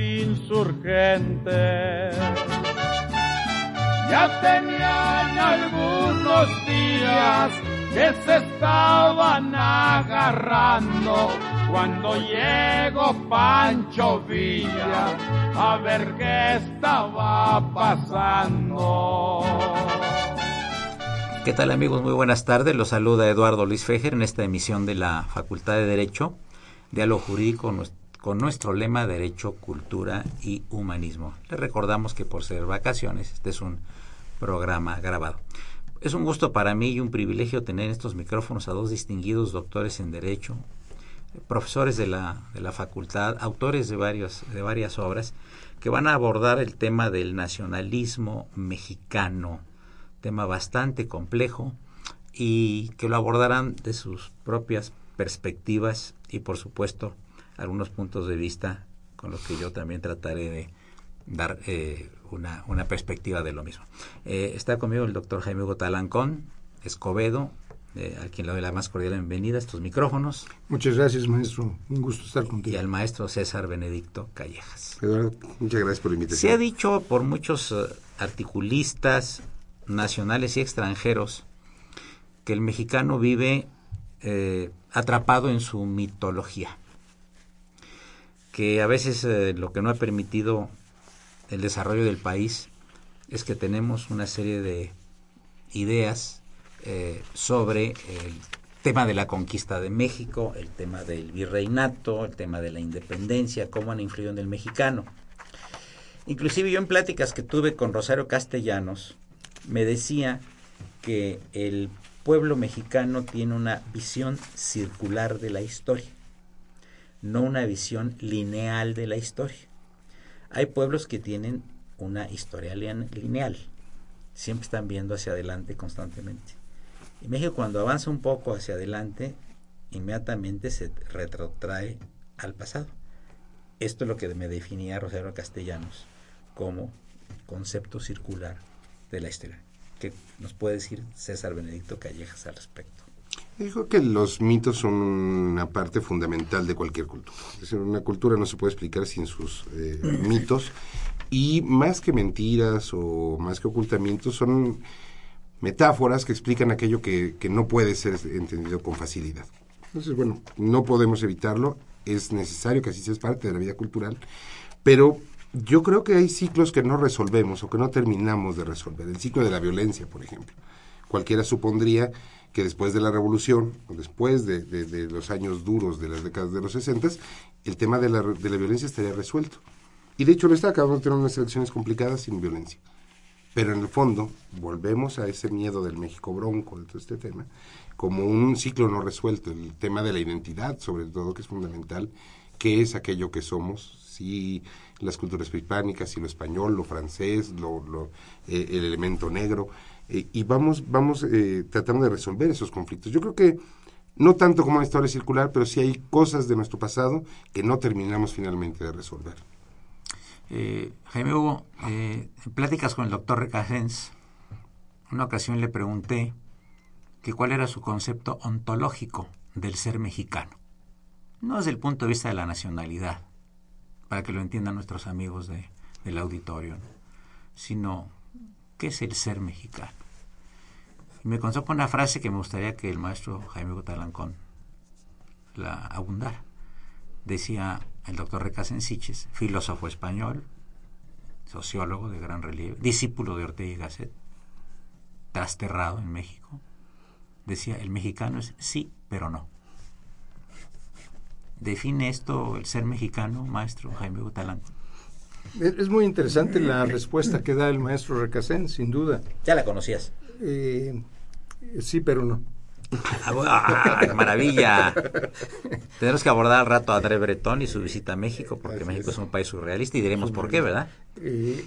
Insurgentes. Ya tenían algunos días que se estaban agarrando cuando llegó Pancho Villa a ver qué estaba pasando. ¿Qué tal amigos? Muy buenas tardes. Los saluda Eduardo Luis Fejer en esta emisión de la Facultad de Derecho, Diálogo Jurídico nues- con nuestro lema Derecho, Cultura y Humanismo. Les recordamos que por ser vacaciones este es un programa grabado. Es un gusto para mí y un privilegio tener en estos micrófonos a dos distinguidos doctores en Derecho, profesores de la, de la facultad, autores de, varios, de varias obras, que van a abordar el tema del nacionalismo mexicano, tema bastante complejo y que lo abordarán de sus propias perspectivas y por supuesto algunos puntos de vista con los que yo también trataré de dar eh, una, una perspectiva de lo mismo. Eh, está conmigo el doctor Jaime Hugo Talancón Escobedo, eh, a quien le doy la más cordial bienvenida a estos micrófonos, Muchas gracias, maestro. Un gusto estar y contigo. al maestro César Benedicto Callejas. Eduardo, muchas gracias por la Se ha invitación. dicho por muchos eh, articulistas nacionales y extranjeros que el mexicano vive eh, atrapado en su mitología, que a veces eh, lo que no ha permitido el desarrollo del país es que tenemos una serie de ideas eh, sobre el tema de la conquista de México, el tema del virreinato, el tema de la independencia, cómo han influido en el mexicano. Inclusive yo en pláticas que tuve con Rosario Castellanos, me decía que el pueblo mexicano tiene una visión circular de la historia, no una visión lineal de la historia. Hay pueblos que tienen una historia lin- lineal, siempre están viendo hacia adelante constantemente. Y México cuando avanza un poco hacia adelante, inmediatamente se retrotrae al pasado. Esto es lo que me definía Rosario Castellanos como concepto circular de la historia. ¿Qué nos puede decir César Benedicto Callejas al respecto? Dijo que los mitos son una parte fundamental de cualquier cultura. Es decir, una cultura no se puede explicar sin sus eh, mitos. Y más que mentiras o más que ocultamientos, son metáforas que explican aquello que, no puede ser entendido con facilidad. Entonces, bueno, no podemos evitarlo. Es necesario que así sea parte de la vida cultural. Pero yo creo que hay ciclos que no resolvemos o que no terminamos de resolver. El ciclo de la violencia, por ejemplo. Cualquiera supondría que después de la revolución después de, los años duros de las décadas de los 60, el tema de la, de la violencia estaría resuelto. Y de hecho lo está, acabamos de tener unas elecciones complicadas sin violencia. Pero en el fondo, volvemos a ese miedo del México bronco, de todo este tema, como un ciclo no resuelto, el tema de la identidad, sobre todo, que es fundamental, qué es aquello que somos, si las culturas prehispánicas, si lo español, lo francés, lo, lo, eh, el elemento negro, eh, y vamos, vamos eh, tratando de resolver esos conflictos. Yo creo que no tanto como una historia circular, pero sí hay cosas de nuestro pasado que no terminamos finalmente de resolver. Eh, Jaime Hugo, eh, en pláticas con el doctor Recasens, una ocasión le pregunté que cuál era su concepto ontológico del ser mexicano. No desde el punto de vista de la nacionalidad, para que lo entiendan nuestros amigos de del auditorio, sino qué es el ser mexicano. Y me con una frase que me gustaría que el maestro Jaime Gotalancón la abundara. Decía el doctor Recasensiches, filósofo español, sociólogo de gran relieve, discípulo de Ortega y Gasset, trasterrado en México, decía, el mexicano es sí, pero no. ¿Define esto el ser mexicano, maestro Jaime Gotalancón? Es muy interesante la respuesta que da el maestro Recasén, sin duda. ¿Ya la conocías? Eh, sí, pero no. ¡Ah, maravilla! Tenemos que abordar al rato a André Breton y su visita a México, porque México es. un país surrealista y diremos por qué, ¿verdad? Eh,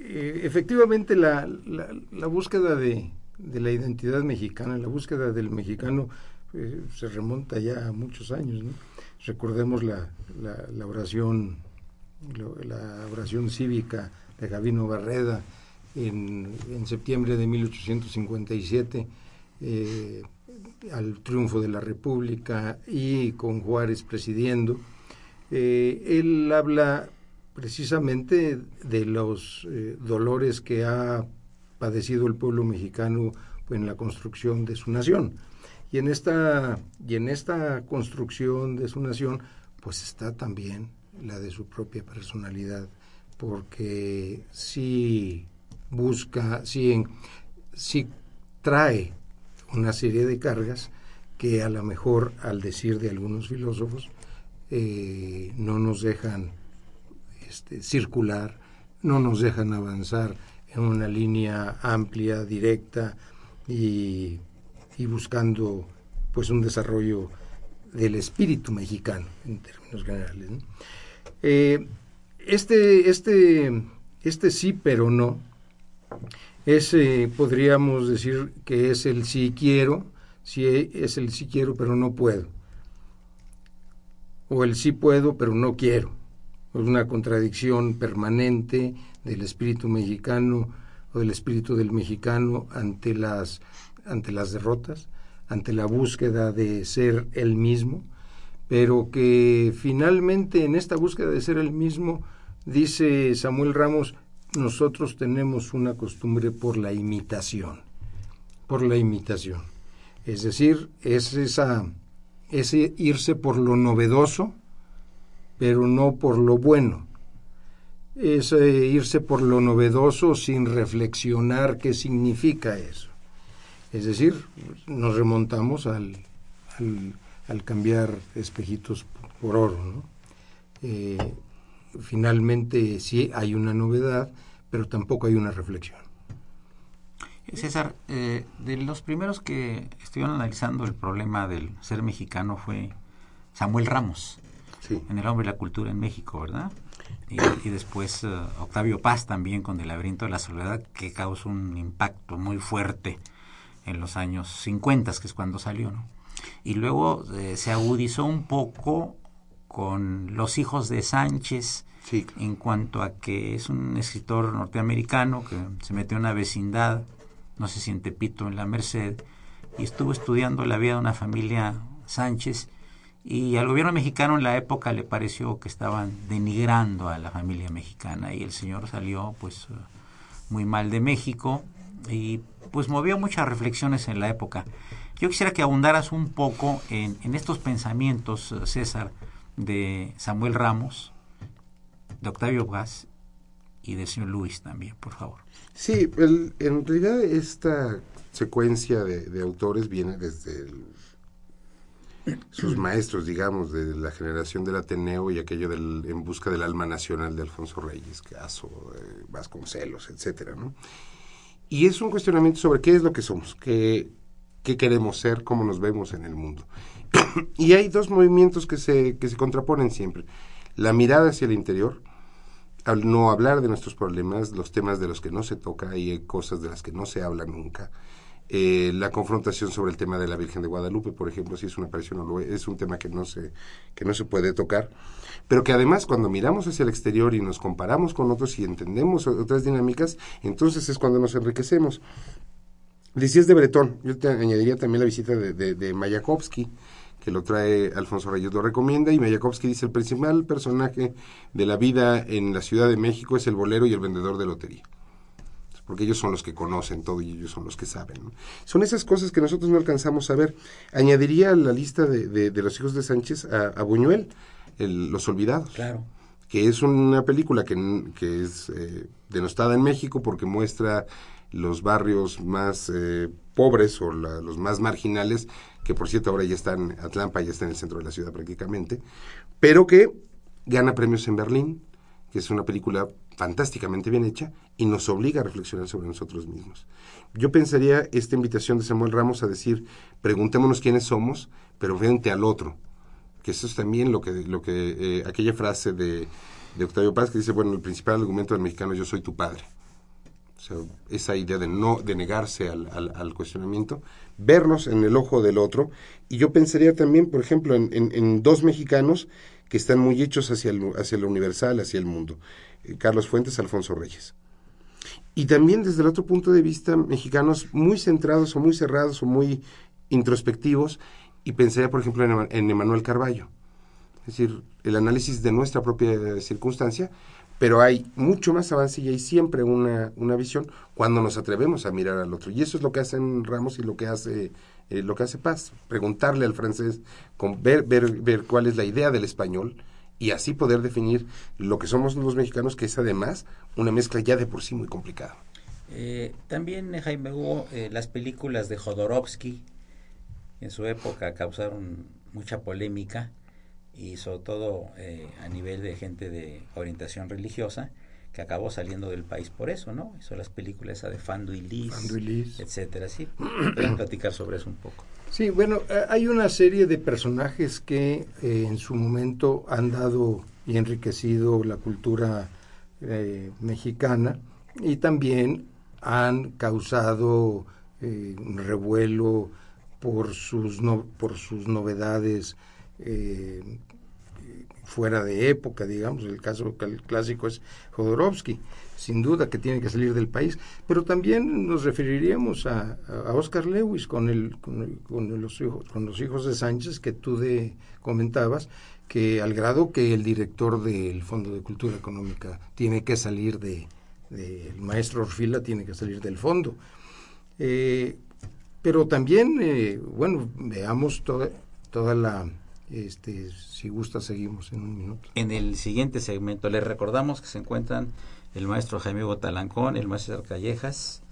eh, efectivamente, la, la, búsqueda de, de, la identidad mexicana, la búsqueda del mexicano, se remonta ya a muchos años. ¿no? Recordemos la, la oración la oración cívica de Gabino Barreda en, en septiembre de 1857 eh, al triunfo de la República y con Juárez presidiendo. Eh, él habla precisamente de los eh, dolores que ha padecido el pueblo mexicano en la construcción de su nación. Y en esta, y en esta construcción de su nación, pues está también la de su propia personalidad, porque sí busca, sí, sí trae una serie de cargas que a lo mejor, al decir de algunos filósofos, eh, no nos dejan este, circular, no nos dejan avanzar en una línea amplia, directa y, y buscando pues un desarrollo del espíritu mexicano en términos generales. Eh, este, este, este sí pero no, ese podríamos decir que es el sí quiero, si es el sí quiero pero no puedo, o el sí puedo pero no quiero. Es una contradicción permanente del espíritu mexicano o del espíritu del mexicano ante las, ante las derrotas, ante la búsqueda de ser el mismo pero que finalmente en esta búsqueda de ser el mismo, dice Samuel Ramos, nosotros tenemos una costumbre por la imitación, por la imitación. Es decir, es esa, irse por lo novedoso, pero no por lo bueno. Es eh, irse por lo novedoso sin reflexionar qué significa eso. Es decir, nos remontamos al al cambiar espejitos por oro. ¿no? Eh, finalmente sí hay una novedad, pero tampoco hay una reflexión. César, eh, de los primeros que estuvieron analizando el problema del ser mexicano fue Samuel Ramos, en El hombre y la cultura en México, ¿verdad? Y, después eh, Octavio Paz también con El laberinto de la soledad, que causó un impacto muy fuerte en los años 50, que es cuando salió, ¿no? y luego eh, se agudizó un poco con Los hijos de Sánchez en cuanto a que es un escritor norteamericano que se metió en una vecindad, no se siente pito en la Merced, y estuvo estudiando la vida de una familia Sánchez y al gobierno mexicano en la época le pareció que estaban denigrando a la familia mexicana y el señor salió pues muy mal de México y pues movió muchas reflexiones en la época. Yo quisiera que abundaras un poco en, estos pensamientos, César, de Samuel Ramos, de Octavio y del señor Luis también, por favor. Sí, en realidad esta secuencia de, autores viene desde sus maestros, digamos, de la generación del Ateneo y aquello del, en busca del alma nacional de Alfonso Reyes, Caso, eh, Vasconcelos, etcétera, ¿no? Y es un cuestionamiento sobre qué es lo que somos, qué queremos ser, cómo nos vemos en el mundo. y hay dos movimientos que se, que se contraponen siempre. La mirada hacia el interior, al no hablar de nuestros problemas, los temas de los que no se toca y hay cosas de las que no se habla nunca. Eh, la confrontación sobre el tema de la Virgen de Guadalupe, por ejemplo, si es una aparición o es, un tema que no se que no se puede tocar, pero que además cuando miramos hacia el exterior y nos comparamos con otros y entendemos otras dinámicas, entonces es cuando nos enriquecemos. Decías de Bretón, yo te añadiría también la visita de, de, de Mayakovsky, que lo trae Alfonso Reyes, lo recomienda, y Mayakovsky dice, el principal personaje de la vida en la Ciudad de México es el bolero y el vendedor de lotería porque ellos son los que conocen todo y ellos son los que saben. Son esas cosas que nosotros no alcanzamos a ver. Añadiría a la lista de, de, los hijos de Sánchez a, Buñuel, Los Olvidados. Claro. Que es una película que, que es eh, denostada en México porque muestra los barrios más eh, pobres o los más marginales, que por cierto ahora ya están, Atlampa ya está en el centro de la ciudad prácticamente, pero que gana premios en Berlín, que es una película fantásticamente bien hecha y nos obliga a reflexionar sobre nosotros mismos. Yo pensaría esta invitación de Samuel Ramos a decir, preguntémonos quiénes somos, pero frente al otro, que eso es también lo que, lo que eh, aquella frase de, de Octavio Paz que dice, bueno, el principal argumento del mexicano, yo soy tu padre. Esa idea de no, de negarse al, cuestionamiento, vernos en el ojo del otro, y yo pensaría también, por ejemplo, en, en dos mexicanos que están muy hechos hacia, el, hacia lo universal, hacia el mundo. Eh, Carlos Fuentes, Alfonso Reyes. Y también desde el otro punto de vista, mexicanos muy centrados o muy cerrados o muy introspectivos, y pensaría, por ejemplo, en, en Emanuel Carballo. Es decir, el análisis de nuestra propia circunstancia, pero hay mucho más avance y hay siempre una, una visión cuando nos atrevemos a mirar al otro. Y eso es lo que hacen Ramos y lo que hace eh, lo que hace Paz, preguntarle al francés, ver, ver, ver cuál es la idea del español y así poder definir lo que somos los mexicanos, que es además una mezcla ya de por sí muy complicada. Eh, también, Jaime, hubo eh, las películas de Jodorowsky, en su época causaron mucha polémica y sobre todo a nivel de gente de orientación religiosa, que acabó saliendo del país por eso, ¿no? Hizo las películas esa de Fando y Liz, etcétera. Sí, pueden platicar sobre eso un poco. Sí, bueno, eh, hay una serie de personajes que eh, en su momento han dado y enriquecido la cultura eh, mexicana y también han causado revuelo por sus no, por sus novedades fuera de época, digamos, el caso clásico es Jodorowsky, sin duda que tiene que salir del país, pero también nos referiríamos a, Oscar Lewis con, el, con, los hijos, con los hijos de Sánchez que tú de, comentabas, que al grado que el director del Fondo de Cultura Económica tiene que salir de, el maestro Orfila tiene que salir del fondo. Eh, pero también, eh, bueno, veamos toda, toda la este, si gusta, seguimos en un minuto. En el siguiente segmento les recordamos que se encuentran el maestro Jaime Botalancón, el maestro Callejas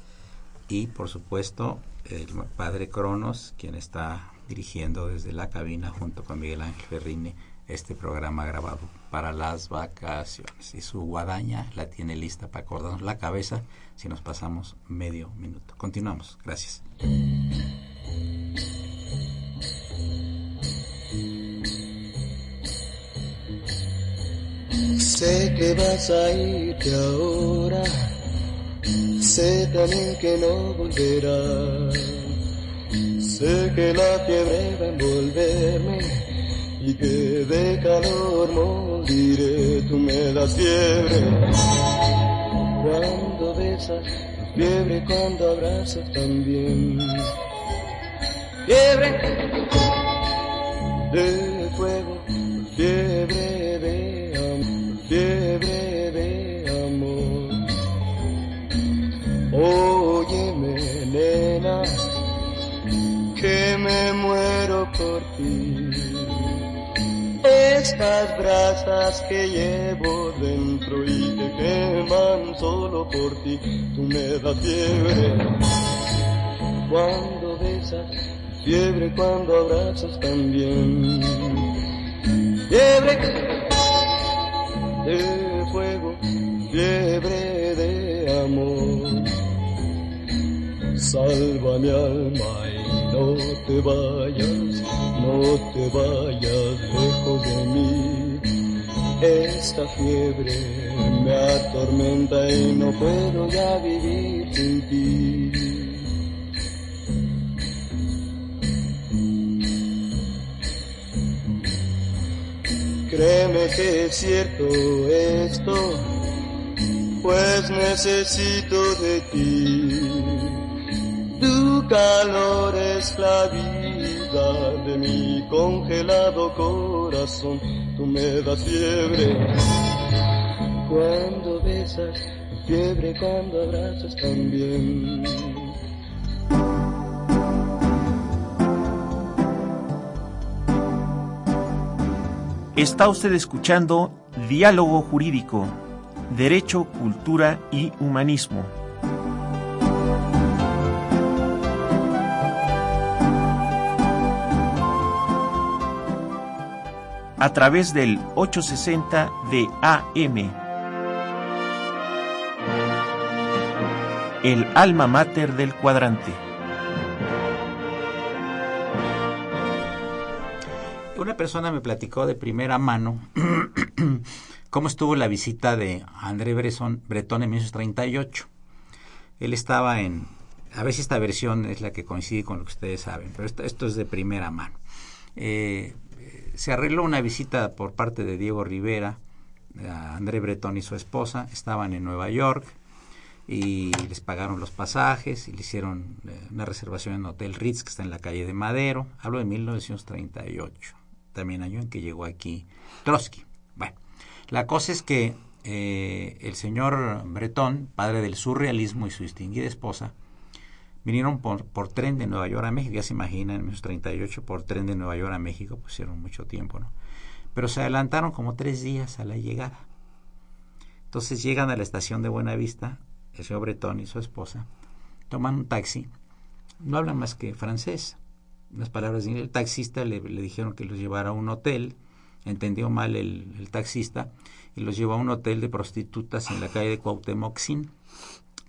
y, por supuesto, el padre Cronos, quien está dirigiendo desde la cabina junto con Miguel Ángel Ferrini este programa grabado para las vacaciones. Y su guadaña la tiene lista para acordarnos la cabeza si nos pasamos medio minuto. Continuamos. Gracias. Sé que vas a irte ahora, sé también que no volverás. Sé que la fiebre va a envolverme y que de calor moriré, tú me das fiebre. Cuando besas, fiebre cuando abrazas también. Fiebre de fuego, fiebre Óyeme, nena, que me muero por ti. Estas brasas que llevo dentro y que queman solo por ti, tú me das fiebre cuando besas, fiebre cuando abrazas también. Fiebre de fuego, fiebre de amor. Salva mi alma y no te vayas, no te vayas lejos de mí. Esta fiebre me atormenta y no puedo ya vivir sin ti. Créeme que es cierto esto, pues necesito de ti. Calor es la vida de mi congelado corazón. Tú me das fiebre cuando besas, fiebre cuando abrazas también. Está usted escuchando Diálogo Jurídico, Derecho, Cultura y Humanismo. A través del 860 de AM. El alma mater del cuadrante. Una persona me platicó de primera mano cómo estuvo la visita de André Bresson, Bretón en 1938. Él estaba en, a ver si esta versión es la que coincide con lo que ustedes saben, pero esto, esto es de primera mano. Eh, se arregló una visita por parte de Diego Rivera, a André Bretón y su esposa, estaban en Nueva York y les pagaron los pasajes y le hicieron eh, una reservación en Hotel Ritz que está en la calle de Madero. Hablo de 1938 también año en que llegó aquí Trotsky. Bueno, la cosa es que eh, el señor Bretón, padre del surrealismo y su distinguida esposa, vinieron por, por, tren de Nueva York a México, ya se imaginan, en 1938 por tren de Nueva York a México, pusieron mucho tiempo, ¿no? Pero se adelantaron como tres días a la llegada. Entonces llegan a la estación de Buenavista, el señor Bretón y su esposa, toman un taxi, no hablan más que francés, unas palabras de el taxista le, dijeron que los llevara a un hotel. Entendió mal el, taxista y los llevó a un hotel de prostitutas en la calle de Cuauhtémoc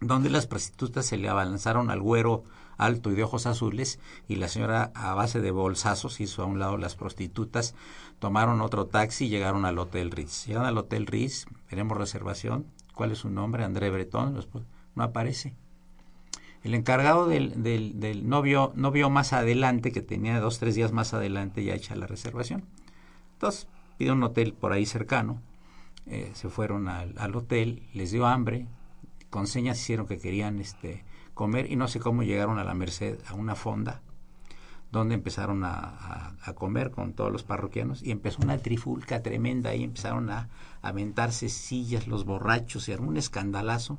donde las prostitutas se le abalanzaron al güero alto y de ojos azules y la señora a base de bolsazos hizo a un lado las prostitutas, tomaron otro taxi y llegaron al Hotel Ritz. Llegan al Hotel Ritz, tenemos reservación, ¿cuál es su nombre? André Bretón, no aparece. El encargado del, del, del no, vio, no vio más adelante, que tenía dos, tres días más adelante ya hecha la reservación. Entonces, pidió un hotel por ahí cercano, eh, se fueron al, al, hotel, les dio hambre, con señas hicieron que querían este, comer y no sé cómo llegaron a la Merced, a una fonda, donde empezaron a, comer con todos los parroquianos y empezó una trifulca tremenda y empezaron a aventarse sillas los borrachos y un escandalazo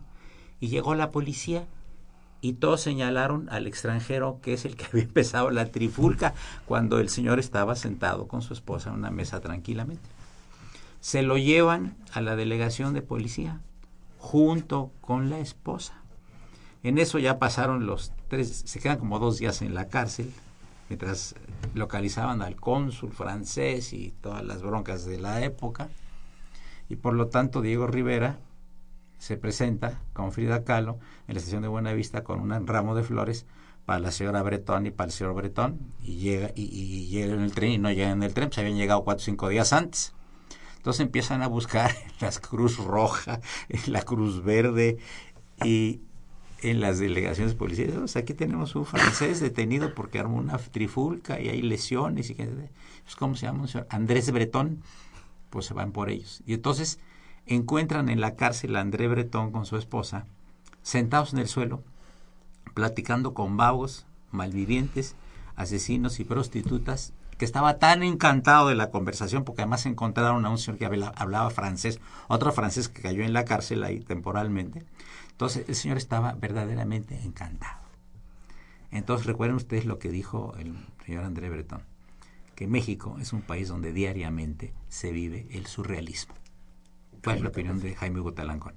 y llegó la policía y todos señalaron al extranjero que es el que había empezado la trifulca cuando el señor estaba sentado con su esposa en una mesa tranquilamente. Se lo llevan a la delegación de policía junto con la esposa. En eso ya pasaron los tres, se quedan como dos días en la cárcel, mientras localizaban al cónsul francés y todas las broncas de la época. Y por lo tanto Diego Rivera se presenta con Frida Kahlo en la estación de Buenavista con un ramo de flores para la señora Bretón y para el señor Bretón y llega y, y llega en el tren y no llega en el tren, pues habían llegado cuatro o cinco días antes. Entonces empiezan a buscar en la Cruz Roja, en la Cruz Verde y en las delegaciones policiales. Aquí tenemos un francés detenido porque armó una trifulca y hay lesiones. y pues, ¿Cómo se llama? Andrés Bretón. Pues se van por ellos. Y entonces encuentran en la cárcel a André Bretón con su esposa, sentados en el suelo, platicando con vagos, malvivientes, asesinos y prostitutas, que estaba tan encantado de la conversación, porque además encontraron a un señor que hablaba francés, otro francés que cayó en la cárcel ahí temporalmente. Entonces el señor estaba verdaderamente encantado. Entonces recuerden ustedes lo que dijo el señor André Bretón, que México es un país donde diariamente se vive el surrealismo. ¿Cuál es la opinión de Jaime Gutalancón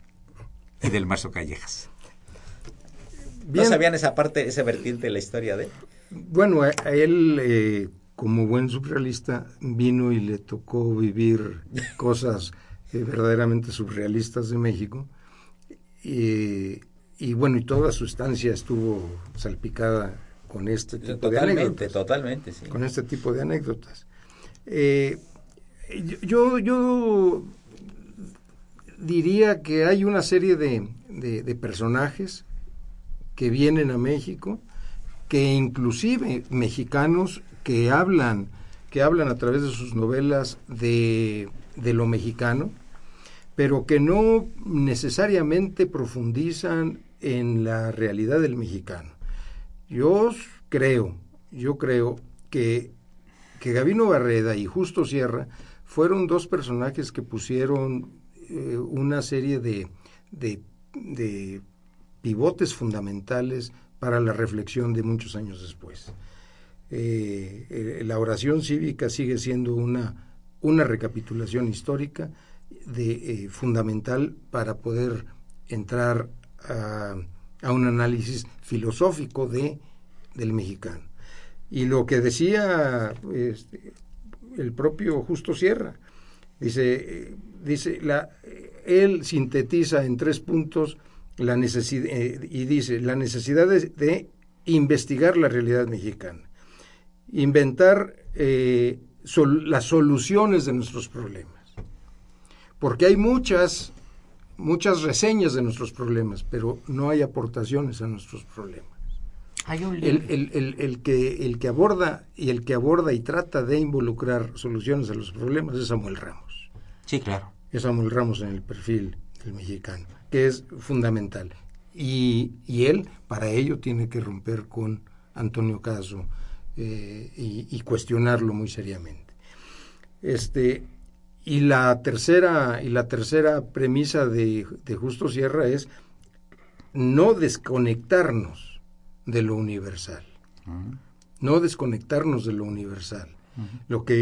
y del Marzo Callejas? Bien. ¿No sabían esa parte, esa vertiente de la historia de él? Bueno, a él, eh, como buen surrealista, vino y le tocó vivir cosas eh, verdaderamente surrealistas de México. Y, y, bueno, y toda su estancia estuvo salpicada con este tipo totalmente, de anécdotas. Totalmente, sí. Con este tipo de anécdotas. Eh, yo, yo diría que hay una serie de, de, de, personajes que vienen a México, que inclusive mexicanos que hablan, que hablan a través de sus novelas de, de lo mexicano, pero que no necesariamente profundizan en la realidad del mexicano. Yo creo, yo creo que, que Gabino Barreda y Justo Sierra fueron dos personajes que pusieron eh, una serie de, de, de pivotes fundamentales para la reflexión de muchos años después. Eh, eh, la oración cívica sigue siendo una, una recapitulación histórica de, eh, fundamental para poder entrar a, un análisis filosófico de, del mexicano. Y lo que decía este, el propio Justo Sierra, dice, dice la, él sintetiza en tres puntos la necesidad eh, y dice la necesidad de, investigar la realidad mexicana, inventar eh, sol, las soluciones de nuestros problemas, porque hay muchas muchas reseñas de nuestros problemas, pero no hay aportaciones a nuestros problemas. Hay un el, el, el, el, que, el que aborda y el que aborda y trata de involucrar soluciones a los problemas es Samuel Ramos. Sí, claro. Es Samuel Ramos en el perfil del mexicano, que es fundamental. Y, y él, para ello, tiene que romper con Antonio Caso eh, y, y, cuestionarlo muy seriamente. Este, y la tercera, y la tercera premisa de, de Justo Sierra es no desconectarnos de lo universal. Uh -huh. No desconectarnos de lo universal. Uh -huh. Lo que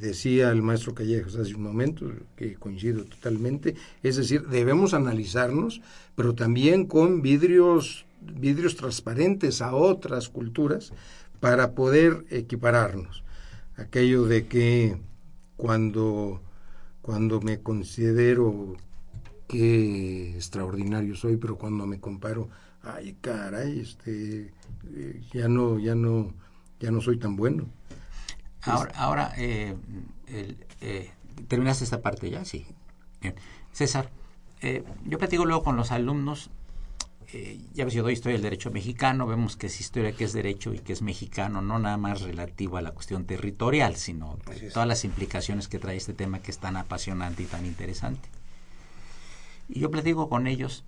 decía el maestro Callejas hace un momento, que coincido totalmente, es decir, debemos analizarnos, pero también con vidrios, vidrios transparentes a otras culturas para poder equipararnos. Aquello de que cuando, cuando me considero qué extraordinario soy, pero cuando me comparo ay caray este eh, ya no ya no ya no soy tan bueno ahora ahora eh, el, eh, terminaste esta parte ya sí Bien. César eh, yo platico luego con los alumnos eh, ya ves yo doy historia del derecho mexicano vemos que es historia que es derecho y que es mexicano no nada más relativo a la cuestión territorial sino todas las implicaciones que trae este tema que es tan apasionante y tan interesante y yo platico con ellos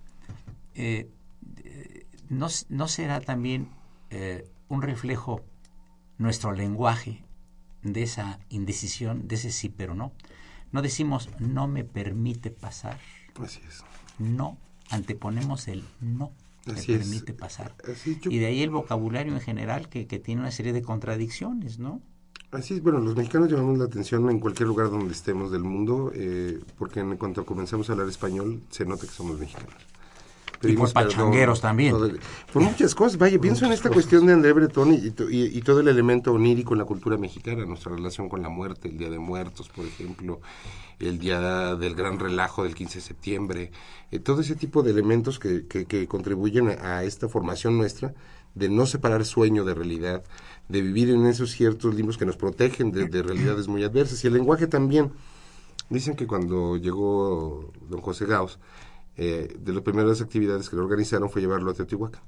eh, ¿no, ¿no, será también eh, un reflejo nuestro lenguaje de esa indecisión, de ese sí pero no? No decimos no me permite pasar. Así es. No, anteponemos el no Así es. permite pasar. Así yo... Y de ahí el vocabulario en general que, que tiene una serie de contradicciones, ¿no? Así es, bueno, los mexicanos llamamos la atención en cualquier lugar donde estemos del mundo, eh, porque en cuanto comenzamos a hablar español se nota que somos mexicanos y por pachangueros también. Todo, por muchas cosas. Vaya, pienso en esta cosas. cuestión de André Breton y, y, y, todo el elemento onírico en la cultura mexicana, nuestra relación con la muerte, el Día de Muertos, por ejemplo, el Día del Gran Relajo del 15 de septiembre, eh, todo ese tipo de elementos que, que, que contribuyen a, esta formación nuestra de no separar sueño de realidad, de vivir en esos ciertos limbos que nos protegen de, de realidades muy adversas. Y el lenguaje también. Dicen que cuando llegó don José Gauss, eh, de las primeras actividades que lo organizaron fue llevarlo a Teotihuacán.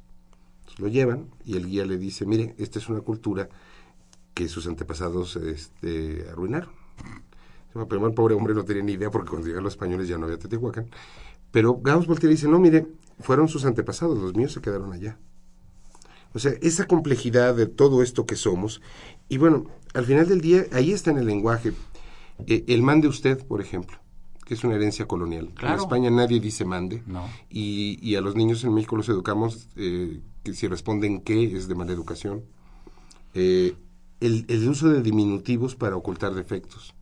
Lo llevan y el guía le dice, mire, esta es una cultura que sus antepasados este, arruinaron. El pobre hombre no tenía ni idea porque cuando llegaron los españoles ya no había Teotihuacán. Pero Gauss voltea y dice, no, mire, fueron sus antepasados, los míos se quedaron allá. O sea, esa complejidad de todo esto que somos. Y bueno, al final del día, ahí está en el lenguaje. Eh, el man de usted, por ejemplo que es una herencia colonial. Claro. En España nadie dice mande. No. Y, y, a los niños en México los educamos eh, que si responden qué es de mala educación. Eh, el, el, uso de diminutivos para ocultar defectos.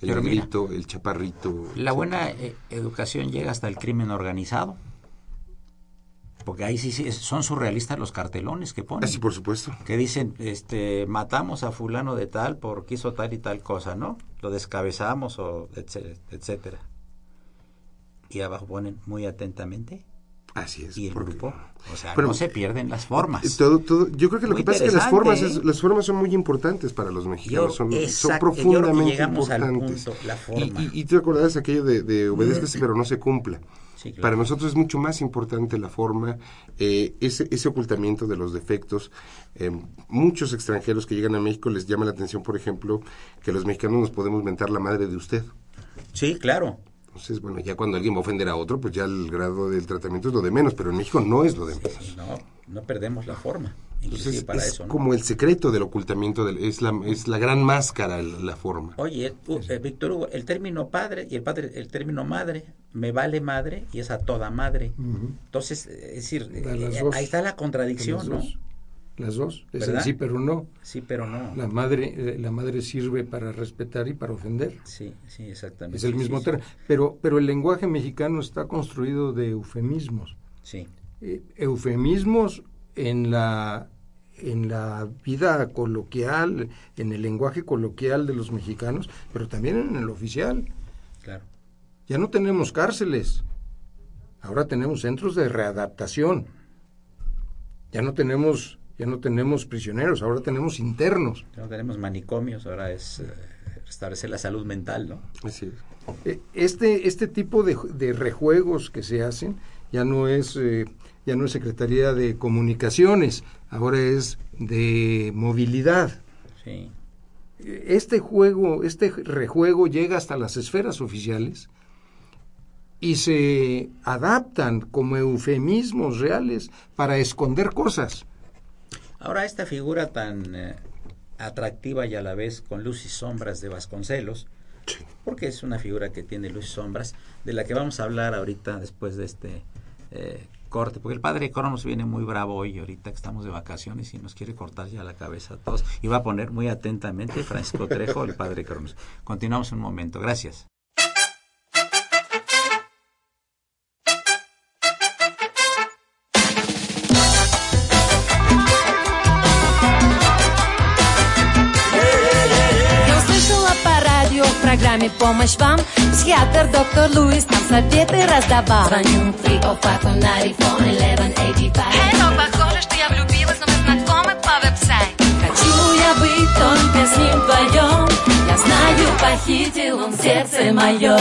El Pero grito, mira, el chaparrito. La buena eh, educación llega hasta el crimen organizado. Porque ahí sí, sí, son surrealistas los cartelones que ponen. Ah, sí, por supuesto. Que dicen, este, matamos a fulano de tal porque hizo tal y tal cosa, ¿no? Lo descabezamos o etcétera, etcétera. Y abajo ponen muy atentamente. Así es. Y el porque... grupo, o sea, Pero, no se pierden las formas. Todo, todo, yo creo que lo muy que pasa es que las formas, es, las formas son muy importantes para los mexicanos, yo, son, exacto, son profundamente Al importantes. punto, la forma. Y, y, y, te acordás aquello de, de obedezcase pero no se cumpla. Sí, claro. Para nosotros es mucho más importante la forma, eh, ese, ese ocultamiento de los defectos. Eh, muchos extranjeros que llegan a México les llama la atención, por ejemplo, que los mexicanos nos podemos mentar la madre de usted. Sí, claro. Entonces, bueno, ya cuando alguien va a ofender a otro, pues ya el grado del tratamiento es lo de menos, pero en México no es lo de menos. No, no perdemos la forma. Entonces, para es eso. ¿no? como el secreto del ocultamiento, del, es, la, es la gran máscara, la, la forma. Oye, u- eh, Víctor Hugo, el término padre y el padre, el término madre, me vale madre y es a toda madre. Entonces, eh, es decir, las eh, dos. ahí está la contradicción, Las ¿no? dos. Las dos, es ¿Verdad? el sí pero no. Sí, pero no. La madre, eh, la madre sirve para respetar y para ofender. Sí, sí, exactamente. Es el Sí, mismo sí, término. Pero, pero el lenguaje mexicano está construido de eufemismos. Sí, Eh, eufemismos en la en la vida coloquial, en el lenguaje coloquial de los mexicanos, pero también en el oficial. claro. Ya no tenemos cárceles. Ahora tenemos centros de readaptación. Ya no tenemos ya no tenemos prisioneros, ahora tenemos internos. Ya No tenemos manicomios, ahora es eh, restablecer la salud mental, ¿no? Así es. Eh, Este, este tipo de, de rejuegos que se hacen ya no es eh, ya no es Secretaría de Comunicaciones, ahora es de movilidad. Sí, Este juego, este rejuego llega hasta las esferas oficiales y se adaptan como eufemismos reales para esconder cosas. Ahora esta figura tan eh, atractiva y a la vez con luz y sombras de Vasconcelos, porque es una figura que tiene luz y sombras, de la que vamos a hablar ahorita después de este eh, corte, porque el padre Cronos viene muy bravo hoy, ahorita que estamos de vacaciones y nos quiere cortar ya la cabeza a todos, y va a poner muy atentamente Francisco Trejo, el padre Cronos. Continuamos un momento, gracias. Программе «Помощь вам» Психиатр доктор Луис нам советы раздавал. Звоню 305 на телефон 1185 Эй, но похоже, что я влюбилась, но мы знакомы по веб-сайт Хочу я быть только с ним вдвоем. Я знаю, похитил он сердце мое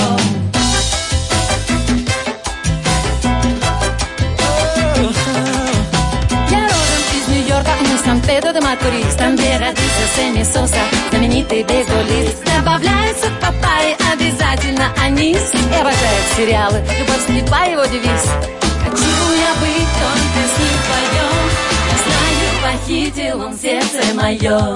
Нью-Йорка, мы Сан-Педро де Матурис Там, где родился Сэмми Соса, знаменитый бейсболист Добавляются папайе обязательно анис. И обожают сериалы, любовь слепа его девиз. Хочу я быть только с ним вдвоем Я знаю, похитил он сердце мое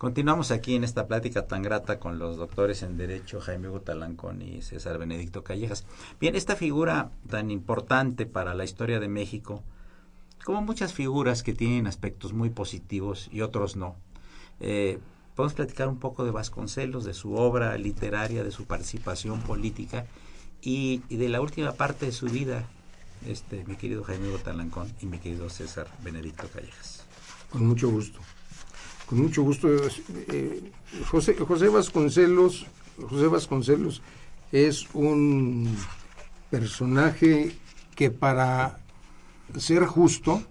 Continuamos aquí en esta plática tan grata con los doctores en Derecho Jaime Hugo Talancón y César Benedicto Callejas. Bien, esta figura tan importante para la historia de México, como muchas figuras que tienen aspectos muy positivos y otros no. Eh, Podemos platicar un poco de Vasconcelos, de su obra literaria, de su participación política y, de la última parte de su vida, este, mi querido Jaime Hugo Talancón y mi querido César Benedicto Callejas. Con mucho gusto. Con mucho gusto. eh, José, José Vasconcelos, José Vasconcelos es un personaje que para ser justo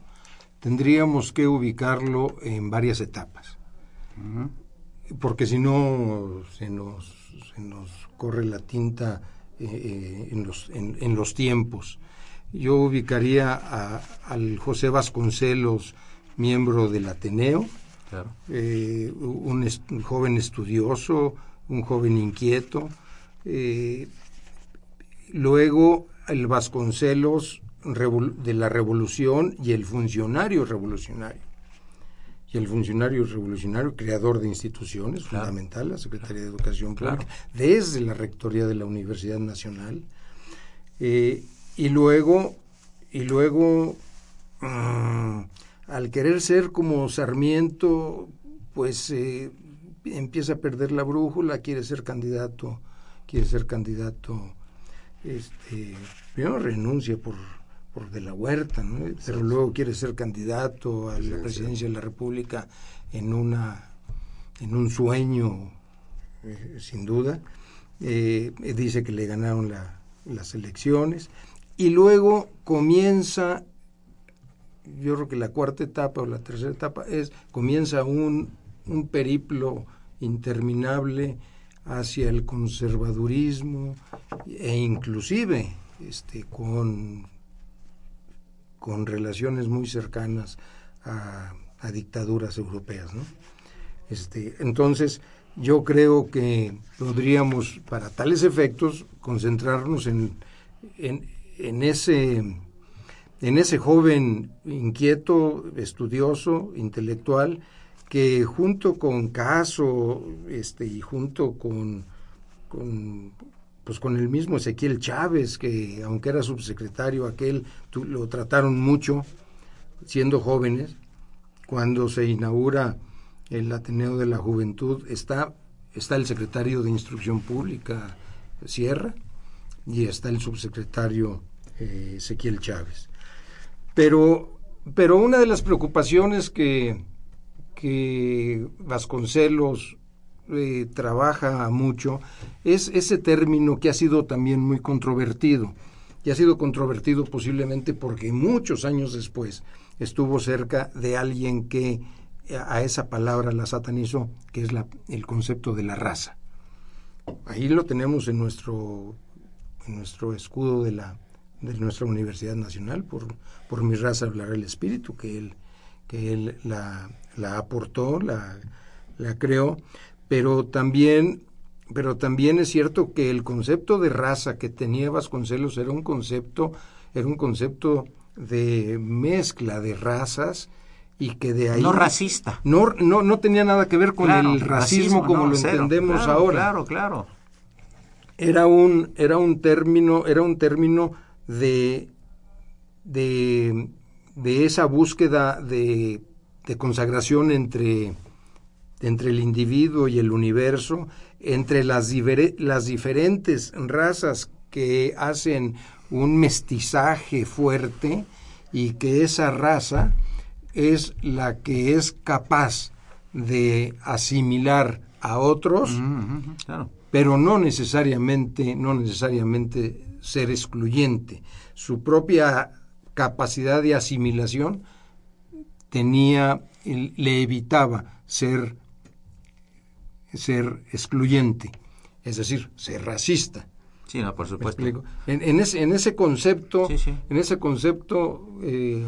tendríamos que ubicarlo en varias etapas. Porque si no se nos, se nos corre la tinta eh, en, los, en, en los tiempos. Yo ubicaría a- al José Vasconcelos, miembro del Ateneo, Claro. eh, un, est- un joven estudioso, un joven inquieto. eh, luego el Vasconcelos de la revolución y el funcionario revolucionario. Y el funcionario revolucionario, creador de instituciones, Claro. fundamental, la Secretaría de Educación Claro. Pública, desde la Rectoría de la Universidad Nacional. Eh, y luego, y luego mm, al querer ser como Sarmiento, pues eh, empieza a perder la brújula, quiere ser candidato, quiere ser candidato, este, primero renuncia por, por de la huerta, ¿no? pero luego quiere ser candidato a la presidencia de la República en una en un sueño, eh, sin duda. Eh, dice que le ganaron la, las elecciones y luego comienza yo creo que la cuarta etapa o la tercera etapa es comienza un, un periplo interminable hacia el conservadurismo e inclusive este con con relaciones muy cercanas a, a dictaduras europeas ¿no? este entonces yo creo que podríamos para tales efectos concentrarnos en, en, en ese en ese joven inquieto, estudioso, intelectual, que junto con Caso este, y junto con, pues con el mismo Ezequiel Chávez, que aunque era subsecretario aquel, lo trataron mucho siendo jóvenes, cuando se inaugura el Ateneo de la Juventud, está, está el secretario de Instrucción Pública, Sierra, y está el subsecretario eh, Ezequiel Chávez. Pero, pero una de las preocupaciones que, que Vasconcelos eh, trabaja mucho es ese término que ha sido también muy controvertido. Y ha sido controvertido posiblemente porque muchos años después estuvo cerca de alguien que a esa palabra la satanizó, que es la, el concepto de la raza. Ahí lo tenemos en nuestro, en nuestro escudo de la, de nuestra Universidad Nacional, por, por mi raza hablar el espíritu, que él, que él la, la aportó, la, la creó, pero también, pero también es cierto que el concepto de raza que tenía Vasconcelos era un concepto, era un concepto de mezcla de razas y que de ahí no racista no no no tenía nada que ver con Claro, el racismo, como no, lo cero. entendemos Claro, ahora Claro, claro. era un era un término era un término de de, de esa búsqueda de, de consagración entre entre el individuo y el universo entre las las diferentes razas que hacen un mestizaje fuerte y que esa raza es la que es capaz de asimilar a otros claro. pero no necesariamente, no necesariamente ser excluyente. Su propia capacidad de asimilación tenía, le evitaba ser, ser excluyente, es decir, ser racista. Sí, no, por ¿Me supuesto. En, en ese, en ese concepto, Sí, sí. en ese concepto, eh,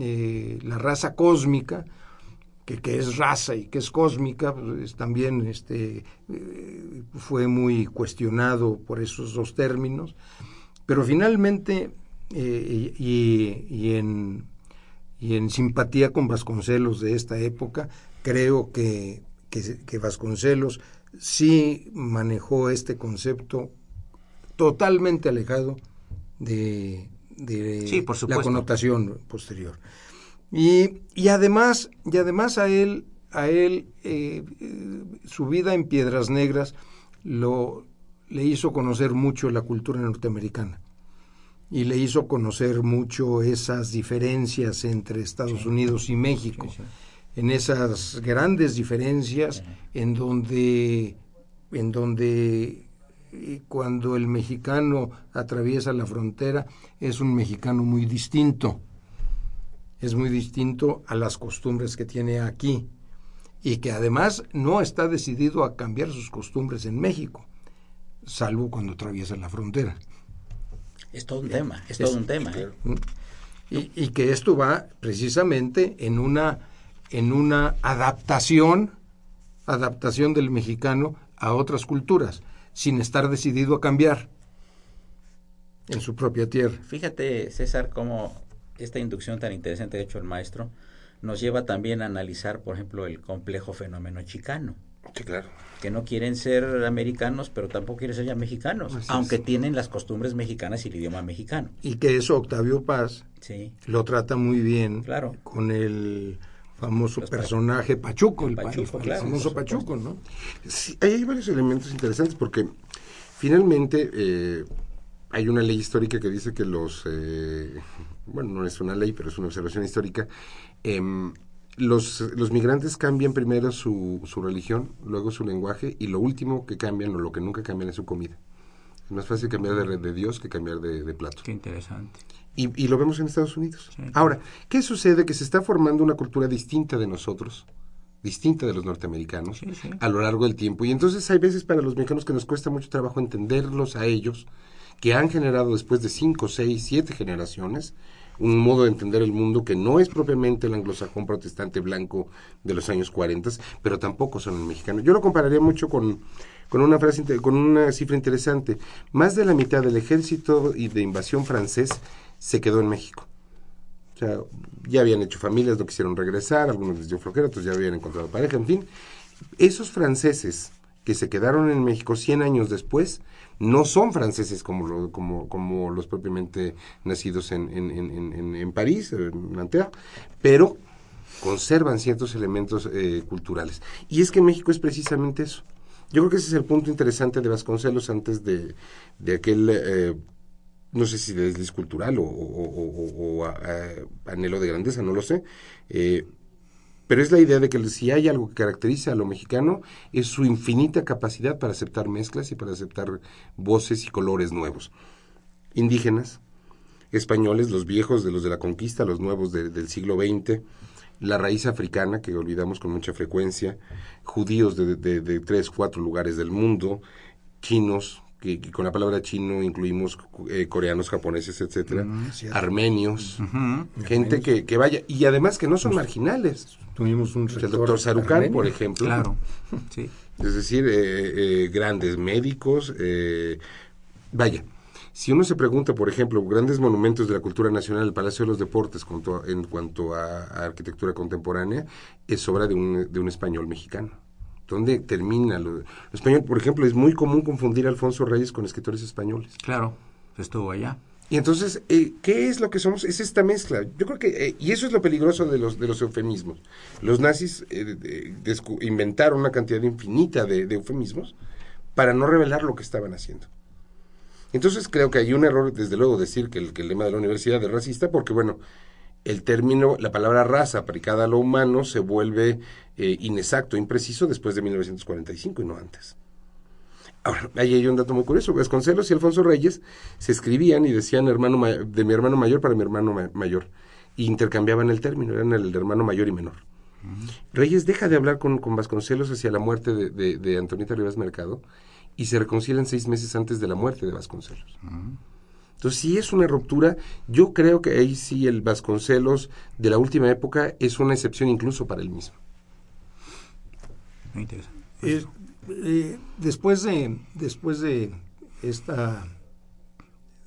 eh, la raza cósmica, que, que es raza y que es cósmica, pues, es también este, eh, fue muy cuestionado por esos dos términos, pero finalmente, eh, y, en, y en simpatía con Vasconcelos de esta época, creo que, que, que Vasconcelos sí manejó este concepto totalmente alejado de, de Sí, por la connotación posterior. Y, y además, y además a él, a él eh, eh, su vida en Piedras Negras lo, le hizo conocer mucho la cultura norteamericana y le hizo conocer mucho esas diferencias entre Estados Unidos y México, en esas grandes diferencias en donde, en donde eh, cuando el mexicano atraviesa la frontera es un mexicano muy distinto, es muy distinto a las costumbres que tiene aquí y que además no está decidido a cambiar sus costumbres en México, salvo cuando atraviesa la frontera. Es todo un tema, es Es- todo un tema. ¿eh? Y, y que esto va precisamente en una, en una adaptación, adaptación del mexicano a otras culturas, sin estar decidido a cambiar en su propia tierra. Fíjate, César, cómo esta inducción tan interesante que ha hecho el maestro nos lleva también a analizar, por ejemplo, el complejo fenómeno chicano. Sí, claro. Que no quieren ser americanos, pero tampoco quieren ser ya mexicanos, Así aunque es. tienen las costumbres mexicanas y el idioma mexicano. Y que eso Octavio Paz Sí. lo trata muy bien Claro. con el famoso Los pa- personaje Pachuco, el, pa- Pachuco, el claro, famoso. Pachuco, ¿no? Sí, ahí hay varios elementos interesantes porque finalmente eh, hay una ley histórica que dice que los, eh, bueno, no es una ley, pero es una observación histórica, em, los, los migrantes cambian primero su, su religión, luego su lenguaje y lo último que cambian o lo que nunca cambian es su comida. Es más fácil cambiar de, de Dios que cambiar de, de plato. Qué interesante. Y, y lo vemos en Estados Unidos. Sí. Ahora, ¿qué sucede? Que se está formando una cultura distinta de nosotros, distinta de los norteamericanos, Sí, sí. a lo largo del tiempo. Y entonces hay veces para los mexicanos que nos cuesta mucho trabajo entenderlos a ellos, que han generado después de cinco, seis, siete generaciones, un modo de entender el mundo que no es propiamente el anglosajón protestante blanco de los años 40, pero tampoco son el mexicano. Yo lo compararía mucho con, con una frase, con una cifra interesante. Más de la mitad del ejército y de invasión francés se quedó en México. O sea, ya habían hecho familias, no quisieron regresar, algunos les dio flojera, otros ya habían encontrado pareja, en fin. Esos franceses que se quedaron en México 100 años después no son franceses como, como, como los propiamente nacidos en, en, en, en- París, en pero conservan ciertos elementos eh, culturales. Y es que México es precisamente eso. Yo creo que ese es el punto interesante de Vasconcelos antes de, de aquel, eh, no sé si de desliz cultural o, a- anhelo de grandeza, no lo sé. eh, pero es la idea de que si hay algo que caracteriza a lo mexicano es su infinita capacidad para aceptar mezclas y para aceptar voces y colores nuevos. Indígenas, españoles, los viejos de los de la conquista, los nuevos de- del siglo XX, la raíz africana que olvidamos con mucha frecuencia, judíos de, de, de tres, cuatro lugares del mundo, chinos, que, que con la palabra chino incluimos eh, coreanos, japoneses, etcétera, armenios, gente que, que vaya, y además que no son marginales. Tuvimos un El rector doctor Sarucán, armenio. por ejemplo. Claro. Sí. Es decir, eh, eh, grandes médicos. eh, vaya, si uno se pregunta, por ejemplo, grandes monumentos de la cultura nacional, el Palacio de los Deportes, en cuanto a, a arquitectura contemporánea, es obra de un, de un español mexicano. ¿Dónde termina lo, lo español? Por ejemplo, es muy común confundir a Alfonso Reyes con escritores españoles. Claro. Estuvo allá. Y entonces, eh, ¿qué es lo que somos? Es esta mezcla. Yo creo que, eh, y eso es lo peligroso de los, de los eufemismos. Los nazis eh, inventaron una cantidad infinita de, de eufemismos para no revelar lo que estaban haciendo. Entonces creo que hay un error, desde luego, decir que el, que el lema de la universidad es racista, porque bueno, el término, la palabra raza aplicada a lo humano se vuelve eh, inexacto, impreciso después de 1945 y no antes. Ahora, ahí hay un dato muy curioso. Vasconcelos y Alfonso Reyes se escribían y decían hermano ma- de mi hermano mayor para mi hermano ma- mayor. Y intercambiaban el término, eran el hermano mayor y menor. Reyes deja de hablar con, con Vasconcelos hacia la muerte de, de, de Antonita Rivas Mercado y se reconcilian seis meses antes de la muerte de Vasconcelos. Entonces, si es una ruptura, yo creo que ahí sí el Vasconcelos de la última época es una excepción incluso para él mismo. Muy interesante. Eh, eh, después de después de esta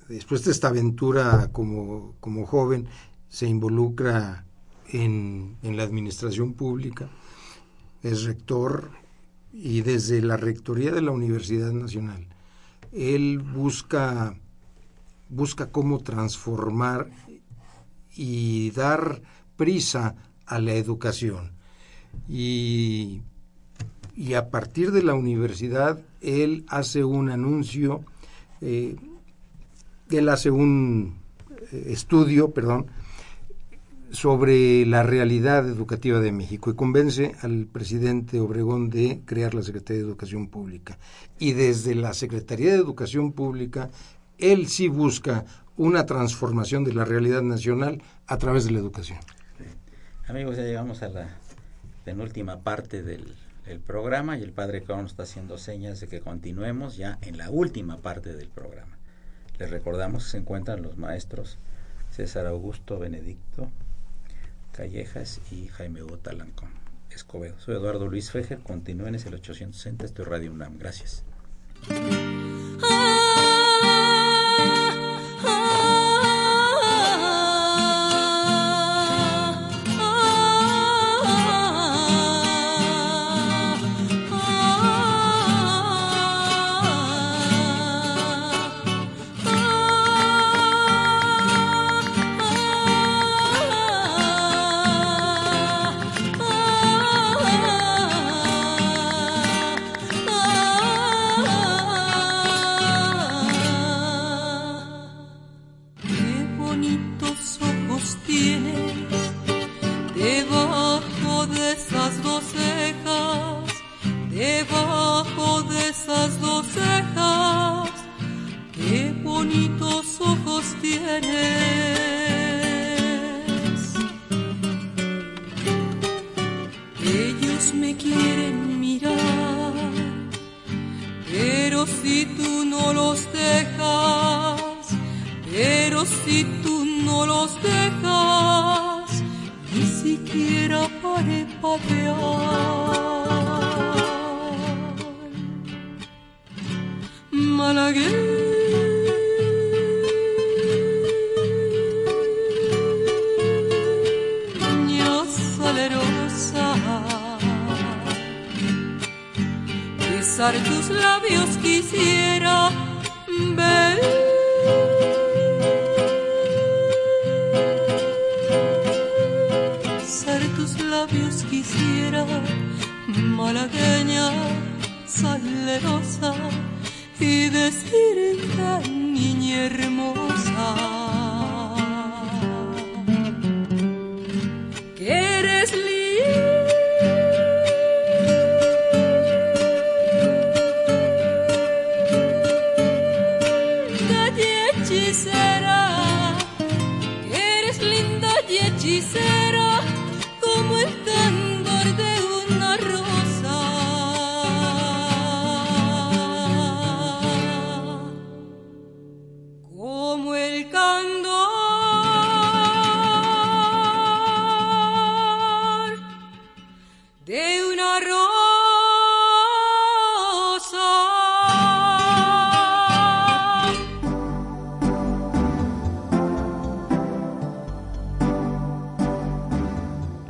después de esta aventura como, como joven se involucra en, en la administración pública es rector y desde la rectoría de la Universidad Nacional él busca busca cómo transformar y dar prisa a la educación y y a partir de la universidad él hace un anuncio, eh, él hace un eh, estudio, perdón, sobre la realidad educativa de México y convence al presidente Obregón de crear la Secretaría de Educación Pública. Y desde la Secretaría de Educación Pública, él sí busca una transformación de la realidad nacional a través de la educación. Amigos, ya llegamos a la penúltima parte del el programa y el padre Crono está haciendo señas de que continuemos ya en la última parte del programa. Les recordamos que se encuentran los maestros César Augusto Benedicto Callejas y Jaime Hugo Talancón Escobedo. Soy Eduardo Luis Fejer, continúen, es el 860, esto es Radio UNAM. Gracias.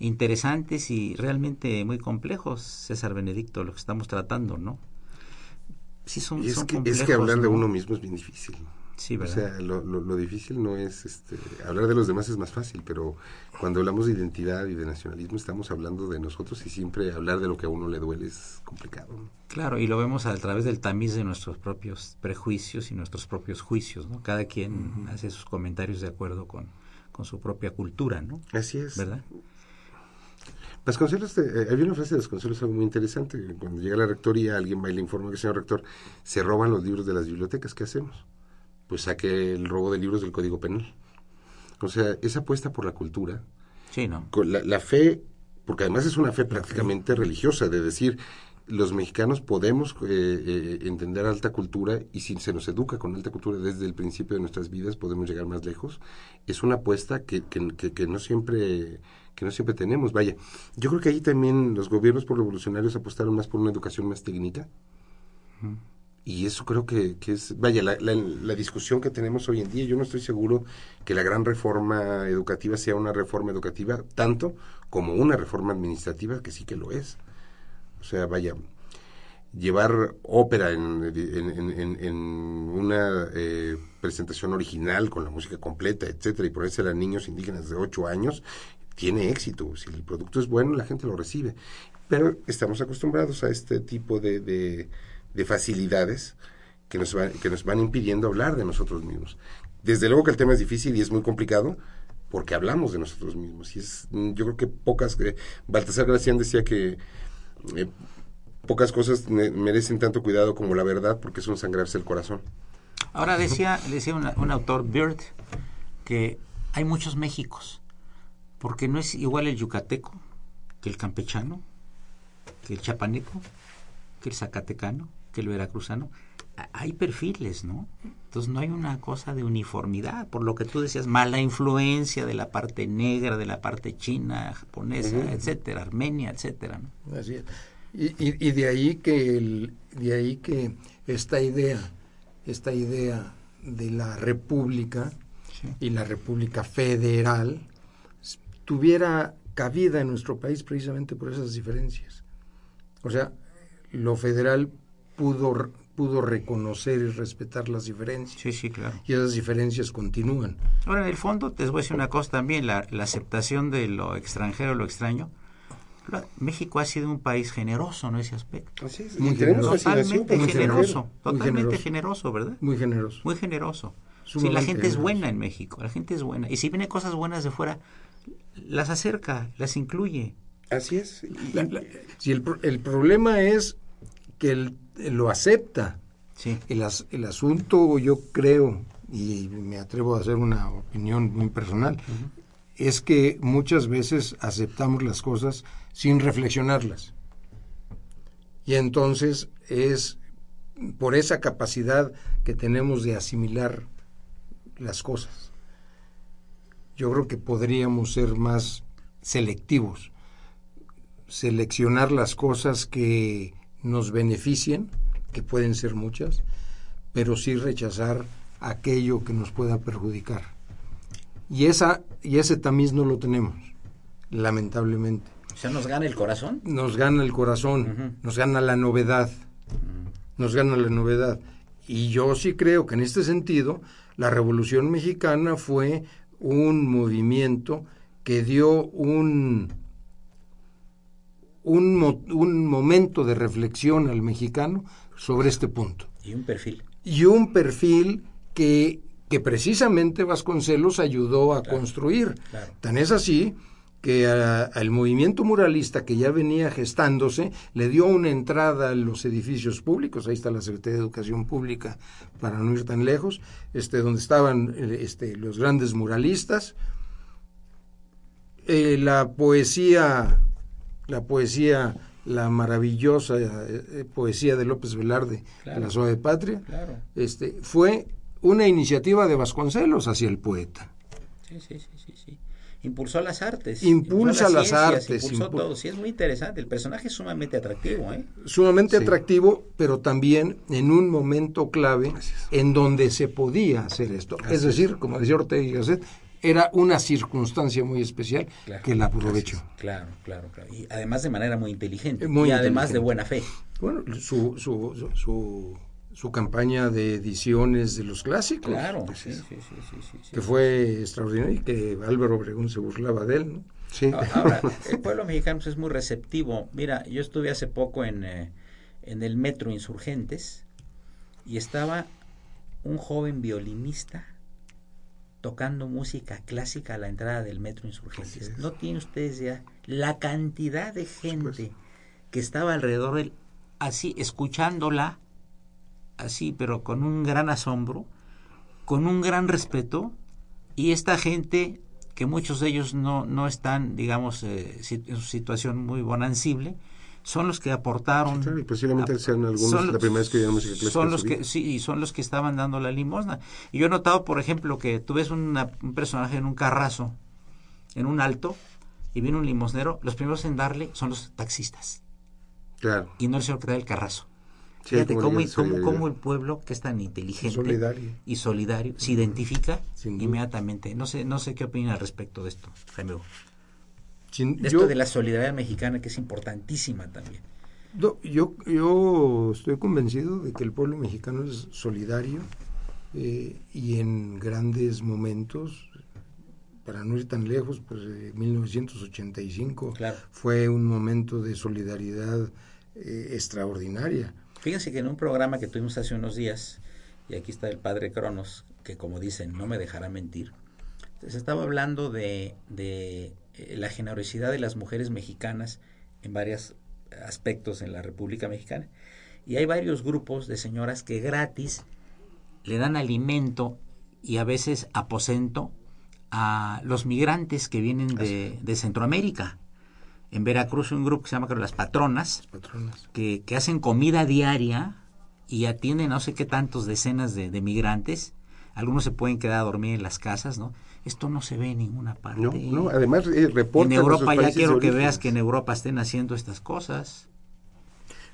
interesantes y realmente muy complejos, César Benedicto, lo que estamos tratando, ¿no? Sí, son, Y es, son que, es complejos, que hablar de ¿no? uno mismo es bien difícil. Sí, O sea, lo, lo- lo difícil no es este, hablar de los demás es más fácil, pero cuando hablamos de identidad y de nacionalismo estamos hablando de nosotros y siempre hablar de lo que a uno le duele es complicado. ¿no? Claro, y lo vemos a través del tamiz de nuestros propios prejuicios y nuestros propios juicios, ¿no? Cada quien hace sus comentarios de acuerdo con, con su propia cultura, ¿no? Así es. ¿Verdad? Vasconcelos, eh, había una frase de Vasconcelos algo muy interesante. Cuando llega a la rectoría, alguien va y le informa que, señor rector, se roban los libros de las bibliotecas. ¿Qué hacemos? Pues saque el robo de libros del Código Penal. O sea, esa apuesta por la cultura, Sí, ¿no? con la, la fe, porque además es una fe prácticamente religiosa, de decir, los mexicanos podemos eh, eh, entender alta cultura y si se nos educa con alta cultura desde el principio de nuestras vidas podemos llegar más lejos. Es una apuesta que, que, que- que no siempre que no siempre tenemos. Vaya, yo creo que ahí también los gobiernos por revolucionarios apostaron más por una educación más técnica. Y eso creo que, que es, vaya, la, la, la discusión que tenemos hoy en día, yo no estoy seguro que la gran reforma educativa sea una reforma educativa tanto como una reforma administrativa, que sí que lo es. O sea, vaya, llevar ópera en, en, en- en- en una eh, presentación original con la música completa, etcétera, y ponérsela a niños indígenas de 8 años, tiene éxito. Si el producto es bueno, la gente lo recibe. Pero estamos acostumbrados a este tipo de, de, de facilidades que nos, que nos van impidiendo hablar de nosotros mismos. Desde luego que el tema es difícil y es muy complicado porque hablamos de nosotros mismos. Y es, mm, yo creo que pocas... eh, Baltasar Gracián decía que eh, pocas cosas me- merecen tanto cuidado como la verdad porque es un sangrarse el corazón. Ahora decía, decía un autor, Bird, que hay muchos Méxicos, porque no es igual el yucateco que el campechano, que el chapaneco, que el zacatecano, que el veracruzano. Hay perfiles, ¿no? Entonces no hay una cosa de uniformidad, por lo que tú decías, mala influencia de la parte negra, de la parte china, japonesa, etcétera, Armenia, etcétera, ¿no? Así es. Y, y- y de ahí que el, de ahí que esta idea, esta idea de la república y la república federal tuviera cabida en nuestro país precisamente por esas diferencias. O sea, lo federal pudo, pudo reconocer y respetar las diferencias. Sí, sí, claro. Y esas diferencias continúan. Ahora, en el fondo, te voy a decir una cosa también, la, la aceptación de lo extranjero, lo extraño. México ha sido un país generoso en ese aspecto. Así es. Muy generoso. Totalmente generoso, totalmente generoso. generoso, ¿verdad? Muy generoso. Muy generoso. Sí, la gente es buena en México, la gente es buena. Y si vienen cosas buenas de fuera, las acerca, las incluye. Así es. Y- La- la- si el, el problema es que él lo acepta. Sí. El, as- el asunto, yo creo, y me atrevo a hacer una opinión muy personal, es que muchas veces aceptamos las cosas sin reflexionarlas. Y entonces es por esa capacidad que tenemos de asimilar las cosas. Yo creo que podríamos ser más selectivos, seleccionar las cosas que nos beneficien, que pueden ser muchas, pero sí rechazar aquello que nos pueda perjudicar. Y, esa, y ese tamiz no lo tenemos, lamentablemente. O sea, nos gana el corazón. Nos gana el corazón, nos gana la novedad, nos gana la novedad. Y yo sí creo que en este sentido la Revolución Mexicana fue un movimiento que dio un, un, un momento de reflexión al mexicano sobre este punto. Y un perfil. Y un perfil que, que precisamente Vasconcelos ayudó a construir. claro. Tan es así que al movimiento muralista que ya venía gestándose le dio una entrada a los edificios públicos, ahí está la Secretaría de Educación Pública para no ir tan lejos, este, donde estaban eh, este, los grandes muralistas, Eh, la poesía, la poesía, la maravillosa eh, eh, poesía de López Velarde, Claro. La Suave Patria, Claro. este, fue una iniciativa de Vasconcelos hacia el poeta. Sí, sí, sí, sí, sí. Impulsó las artes. Impulsa impulsó las ciencias, artes, Impulsó impu- todo. Sí, es muy interesante. El personaje es sumamente atractivo, ¿eh? sumamente Sí. atractivo, pero también en un momento clave en donde se podía hacer esto. es decir, como decía Ortega y Gasset, era una circunstancia muy especial Claro. que la aprovechó. Claro, claro, claro. Y además de manera muy inteligente. Muy y además de buena fe. Bueno, su, su, su, su, su campaña de ediciones de los clásicos, Claro. Sí, sí, sí, sí, sí, sí. que fue extraordinaria y que Álvaro Obregón se burlaba de él. ¿no? Sí. A- Ahora, el pueblo mexicano pues, es muy receptivo. Mira, yo estuve hace poco en, eh, en el metro Insurgentes y estaba un joven violinista tocando música clásica a la entrada del metro Insurgentes. No tienen ustedes ya la cantidad de gente que estaba alrededor de él, así, escuchándola, así, pero con un gran asombro, con un gran respeto, y esta gente, que muchos de ellos no, no están, digamos, eh, en su situación muy bonancible, son los que aportaron. Claro, y posiblemente sean algunos son la primera vez que oyeron música clásica Son los que, sí, y son los que estaban dando la limosna. Y yo he notado, por ejemplo, que tú ves una- un personaje en un carrazo, en un alto, y viene un limosnero, los primeros en darle son los taxistas, Claro. y no el señor que da el carrazo. Sí, Fíjate cómo, el pueblo, que es tan inteligente Solidario. y solidario, se identifica inmediatamente. No sé, no sé qué opina al respecto de esto, Jaime. Sin- De yo- esto de la solidaridad mexicana, que es importantísima también. No, yo, yo estoy convencido de que el pueblo mexicano es solidario eh, y en grandes momentos, para no ir tan lejos, pues eh, 1985 Claro. fue un momento de solidaridad eh, extraordinaria. Fíjense que en un programa que tuvimos hace unos días, y aquí está el padre Cronos, que como dicen, no me dejará mentir, se estaba hablando de, de eh, la generosidad de las mujeres mexicanas en varios aspectos en la República Mexicana. Y hay varios grupos de señoras que gratis le dan alimento y a veces aposento a los migrantes que vienen de, de Centroamérica. En Veracruz hay un grupo que se llama creo, Las Patronas, Patronas. que, que hacen comida diaria y atienden no sé qué tantos decenas de, de migrantes. Algunos se pueden quedar a dormir en las casas, ¿no? Esto no se ve en ninguna parte. No, no, además eh, reportan en Europa ya quiero que veas que en Europa estén haciendo estas cosas.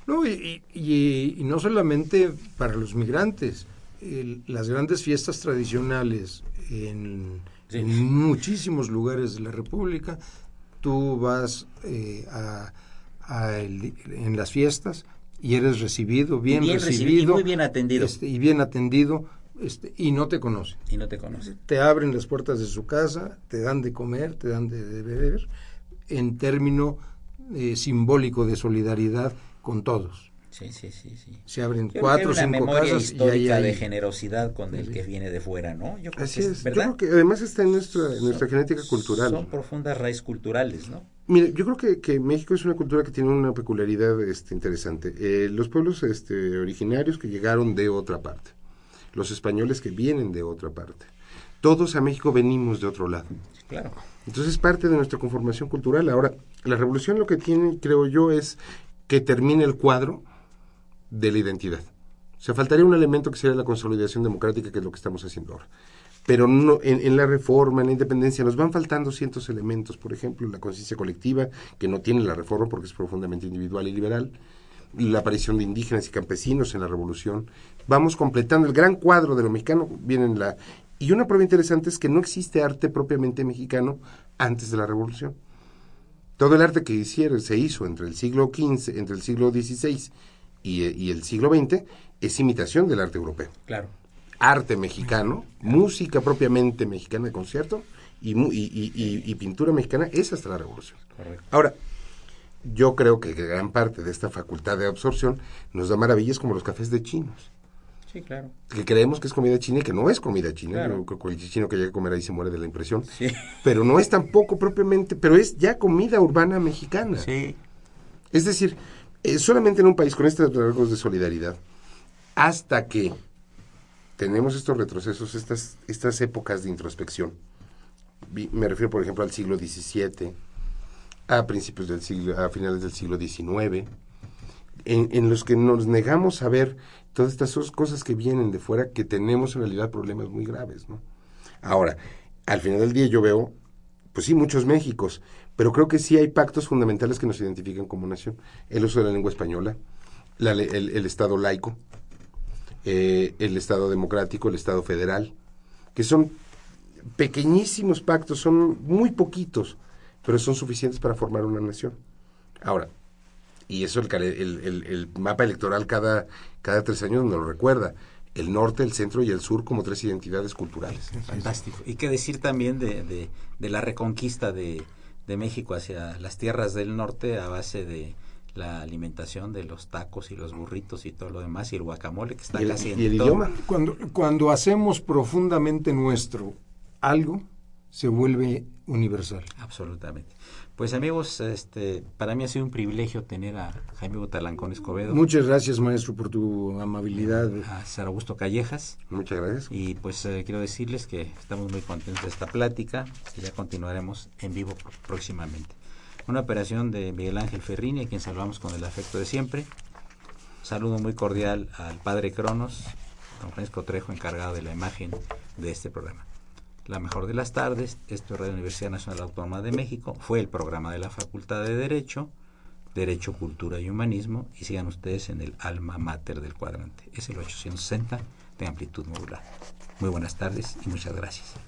No, y, y- y no solamente para los migrantes, el- las grandes fiestas tradicionales en, Sí. en muchísimos lugares de la República tú vas eh, a, a el- en las fiestas y eres recibido, bien, bien recibido y muy bien atendido. este, y bien atendido este, y no te conocen. Y no te conocen. Te abren las puertas de su casa, te dan de comer, te dan de, de beber, en término eh, simbólico de solidaridad con todos. Sí, sí, sí, sí. Se abren Yo cuatro o cinco memoria casas y histórica de hay... generosidad con el que viene de fuera, ¿no? Yo creo Así que es. Yo ¿verdad? creo que además está en nuestra, en nuestra genética cultural. Son profundas raíces culturales, ¿no? Mire, yo creo que, que México es una cultura que tiene una peculiaridad este, interesante. Eh, los pueblos este, originarios que llegaron de otra parte, los españoles que vienen de otra parte, todos a México venimos de otro lado. Claro. Entonces es parte de nuestra conformación cultural. Ahora, la revolución lo que tiene, creo yo, es que termine el cuadro de la identidad. O sea, faltaría un elemento que sería la consolidación democrática, que es lo que estamos haciendo ahora. Pero no, en, en la reforma, en la independencia, nos van faltando ciertos elementos. Por ejemplo, la conciencia colectiva, que no tiene la reforma porque es profundamente individual y liberal. La aparición de indígenas y campesinos en la revolución. Vamos completando el gran cuadro de lo mexicano. Viene en la... Y una prueba interesante es que no existe arte propiamente mexicano antes de la revolución. Todo el arte que hicieron, se hizo entre el siglo XV, entre el siglo XVI y, y el siglo XX es imitación del arte europeo. Claro. Arte mexicano, música propiamente mexicana de concierto y, y- y- y- y pintura mexicana es hasta la revolución. Correcto. Ahora, yo creo que gran parte de esta facultad de absorción nos da maravillas como los cafés de chinos Sí, claro. que creemos que es comida china y que no es comida china. Claro. Yo creo que el chino que llega a comer ahí se muere de la impresión. Sí. Pero no es tampoco propiamente, pero es ya comida urbana mexicana. Sí. Es decir, eh, solamente en un país con estos rasgos de solidaridad, hasta que tenemos estos retrocesos, estas, estas épocas de introspección, me refiero por ejemplo al siglo XVII, a principios del siglo, a finales del siglo XIX, en, en los que nos negamos a ver todas estas cosas que vienen de fuera, que tenemos en realidad problemas muy graves, ¿no? Ahora, al final del día yo veo, pues sí, muchos Méxicos, pero creo que sí hay pactos fundamentales que nos identifican como nación. El uso de la lengua española, la el, el Estado laico, eh, el Estado democrático, el Estado federal, que son pequeñísimos pactos, son muy poquitos, pero son suficientes para formar una nación. Ahora, y eso el, el, mapa electoral cada, cada tres años nos lo recuerda, el norte, el centro y el sur como tres identidades culturales. Fantástico. Y qué decir también de, de la reconquista de, de México hacia las tierras del norte a base de la alimentación de los tacos y los burritos y todo lo demás y el guacamole que está Y el- casi en y el todo. idioma. Cuando, cuando hacemos profundamente nuestro algo, se vuelve universal. Absolutamente. Pues amigos, este, para mí ha sido un privilegio tener a Jaime Butalancón Escobedo, Muchas gracias, maestro, por tu amabilidad. a Sara Augusto Callejas Muchas gracias. y pues eh, quiero decirles que estamos muy contentos de esta plática y ya continuaremos en vivo pr- próximamente. Una operación de Miguel Ángel Ferrini, a quien saludamos con el afecto de siempre. Saludo muy cordial al padre Cronos, don Francisco Trejo, encargado de la imagen de este programa. La mejor de las tardes, esto es Radio Universidad Nacional Autónoma de México, fue el programa de la Facultad de Derecho, Derecho, Cultura y Humanismo, y sigan ustedes en el alma mater del cuadrante. Es el 860 de amplitud modular. Muy buenas tardes y muchas gracias.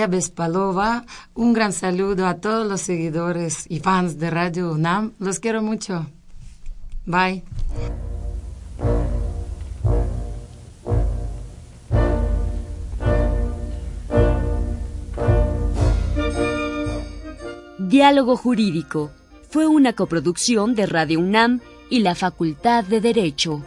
Lía Bespalova. Un gran saludo a todos los seguidores y fans de Radio UNAM. Los quiero mucho. Bye. Diálogo Jurídico fue una coproducción de Radio UNAM y la Facultad de Derecho.